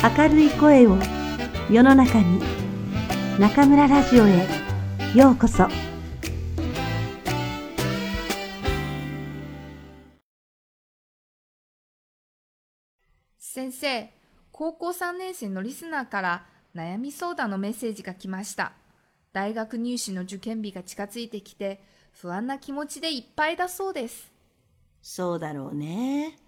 明るい声を世の中に中村ラジオへようこそ。先生高校3年生のリスナーから悩み相談のメッセージが来ました。大学入試の受験日が近づいてきて不安な気持ちでいっぱいだそうです。そうだろうね。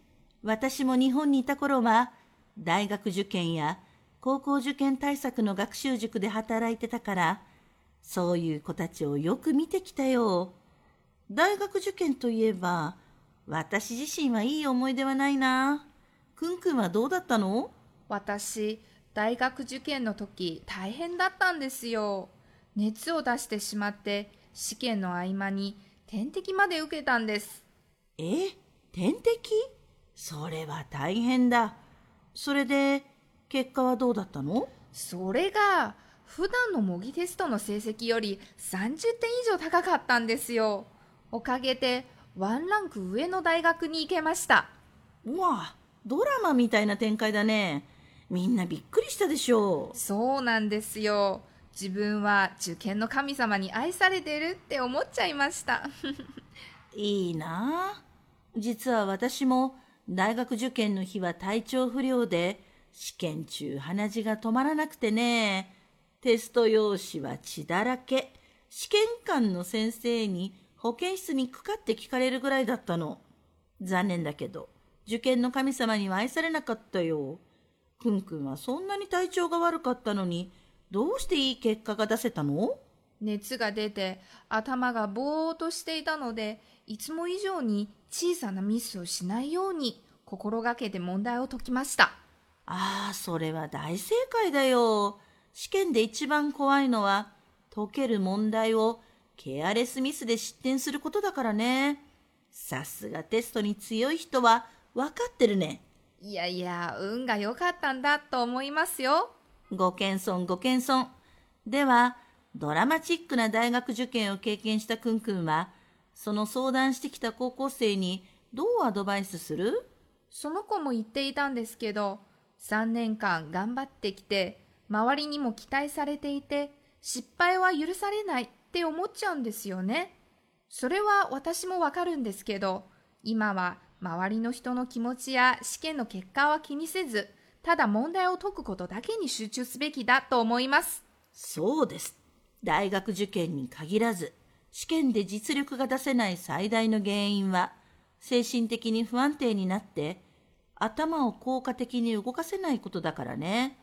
私も日本にいた頃は、大学受験や高校受験対策の学習塾で働いてたから、そういう子たちをよく見てきたよ。大学受験といえば、私自身はいい思い出はないな。くんくんはどうだったの？私大学受験の時大変だったんですよ熱を出してしまって試験の合間に点滴まで受けたんですえ？点滴？それは大変だ。それで、結果はどうだったの？それが普段の模擬テストの成績より30点以上高かったんですよ。おかげでワンランク上の大学に行けました。うわ、ドラマみたいな展開だね。みんなびっくりしたでしょう。そうなんですよ。自分は受験の神様に愛されてるって思っちゃいました。いいな。あ実は私も大学受験の日は体調不良で試験中鼻血が止まらなくてね。テスト用紙は血だらけ。試験官の先生に保健室に行くかって聞かれるぐらいだったの。残念だけど受験の神様には愛されなかったよ。くんくんはそんなに体調が悪かったのにどうしていい結果が出せたの？熱が出て頭がぼーっとしていたのでいつも以上に小さなミスをしないように心がけて問題を解きましたああ、それは大正解だよ。試験で一番怖いのは、解ける問題をケアレスミスで失点することだからね。さすがテストに強い人は分かってるね。いやいや運が良かったんだと思いますよご謙遜ご謙遜。では、ドラマチックな大学受験を経験したくんくんは、その相談してきた高校生にどうアドバイスする？その子も言っていたんですけど3年間頑張ってきて周りにも期待されていて失敗は許されないって思っちゃうんですよね。それは私もわかるんですけど今は周りの人の気持ちや試験の結果は気にせずただ問題を解くことだけに集中すべきだと思います。そうです。大学受験に限らず、試験で実力が出せない最大の原因は、精神的に不安定になって、頭を効果的に動かせないことだからね。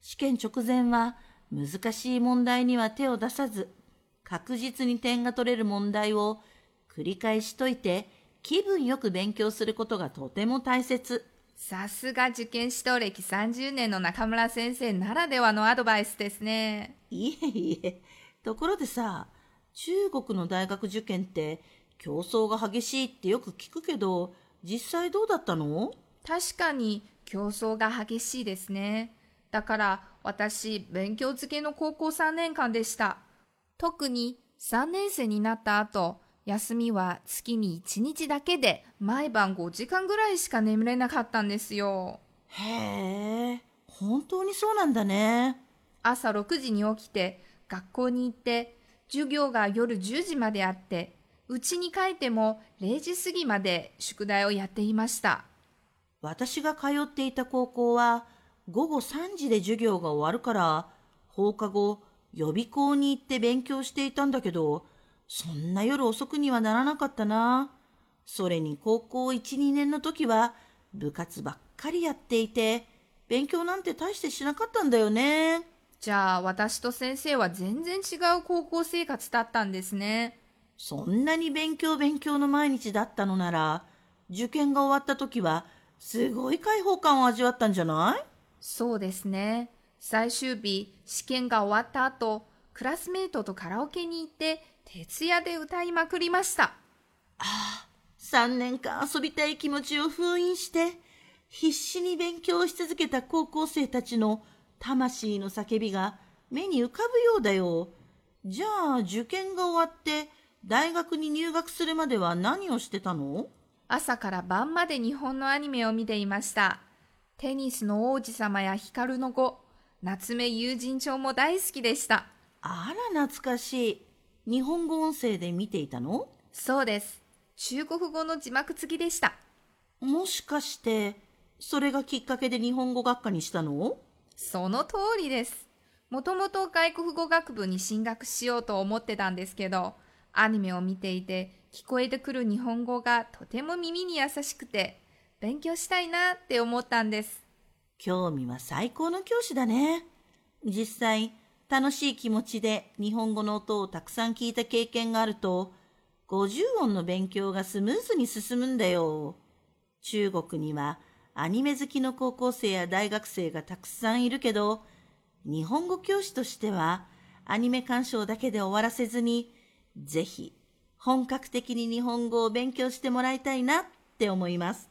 試験直前は、難しい問題には手を出さず、確実に点が取れる問題を繰り返し解いて、気分よく勉強することがとても大切。さすが受験指導歴30年の中村先生ならではのアドバイスですねいえいえ。ところでさ、中国の大学受験って競争が激しいってよく聞くけど、実際どうだったの？確かに競争が激しいですね。だから私、勉強漬けの高校3年間でした。特に3年生になった後、休みは月に1日だけで毎晩5時間ぐらいしか眠れなかったんですよ。へえ、本当にそうなんだね。朝6時に起きて学校に行って授業が夜10時まであって家に帰っても0時過ぎまで宿題をやっていました。私が通っていた高校は午後3時で授業が終わるから、放課後予備校に行って勉強していたんだけど、そんな夜遅くにはならなかったな。それに高校1、2年の時は部活ばっかりやっていて、勉強なんて大してしなかったんだよね。じゃあ私と先生は全然違う高校生活だったんですね。そんなに勉強勉強の毎日だったのなら、受験が終わった時はすごい解放感を味わったんじゃない？そうですね。最終日、試験が終わった後、クラスメートとカラオケに行って徹夜で歌いまくりました。3年間遊びたい気持ちを封印して、必死に勉強し続けた高校生たちの魂の叫びが目に浮かぶようだよ。じゃあ受験が終わって大学に入学するまでは何をしてたの？朝から晩まで日本のアニメを見ていました。テニスの王子様や光の子、夏目友人帳も大好きでした。あら懐かしい。日本語音声で見ていたの？そうです。中国語の字幕付きでした。もしかして、それがきっかけで日本語学科にしたの？その通りです。もともと外国語学部に進学しようと思ってたんですけど、アニメを見ていて聞こえてくる日本語がとても耳に優しくて、勉強したいなって思ったんです。興味は最高の教師だね。実際、楽しい気持ちで日本語の音をたくさん聞いた経験があると、50音の勉強がスムーズに進むんだよ。中国にはアニメ好きの高校生や大学生がたくさんいるけど、日本語教師としてはアニメ鑑賞だけで終わらせずに、ぜひ本格的に日本語を勉強してもらいたいなって思います。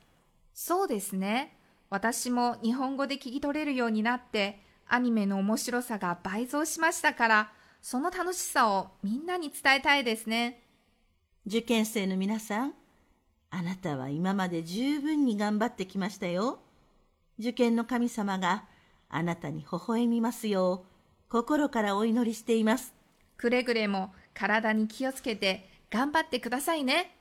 そうですね。私も日本語で聞き取れるようになって、アニメの面白さが倍増しましたから、その楽しさをみんなに伝えたいですね。受験生の皆さん、あなたは今まで十分に頑張ってきましたよ。受験の神様があなたに微笑みますよう、心からお祈りしています。くれぐれも体に気をつけて頑張ってくださいね。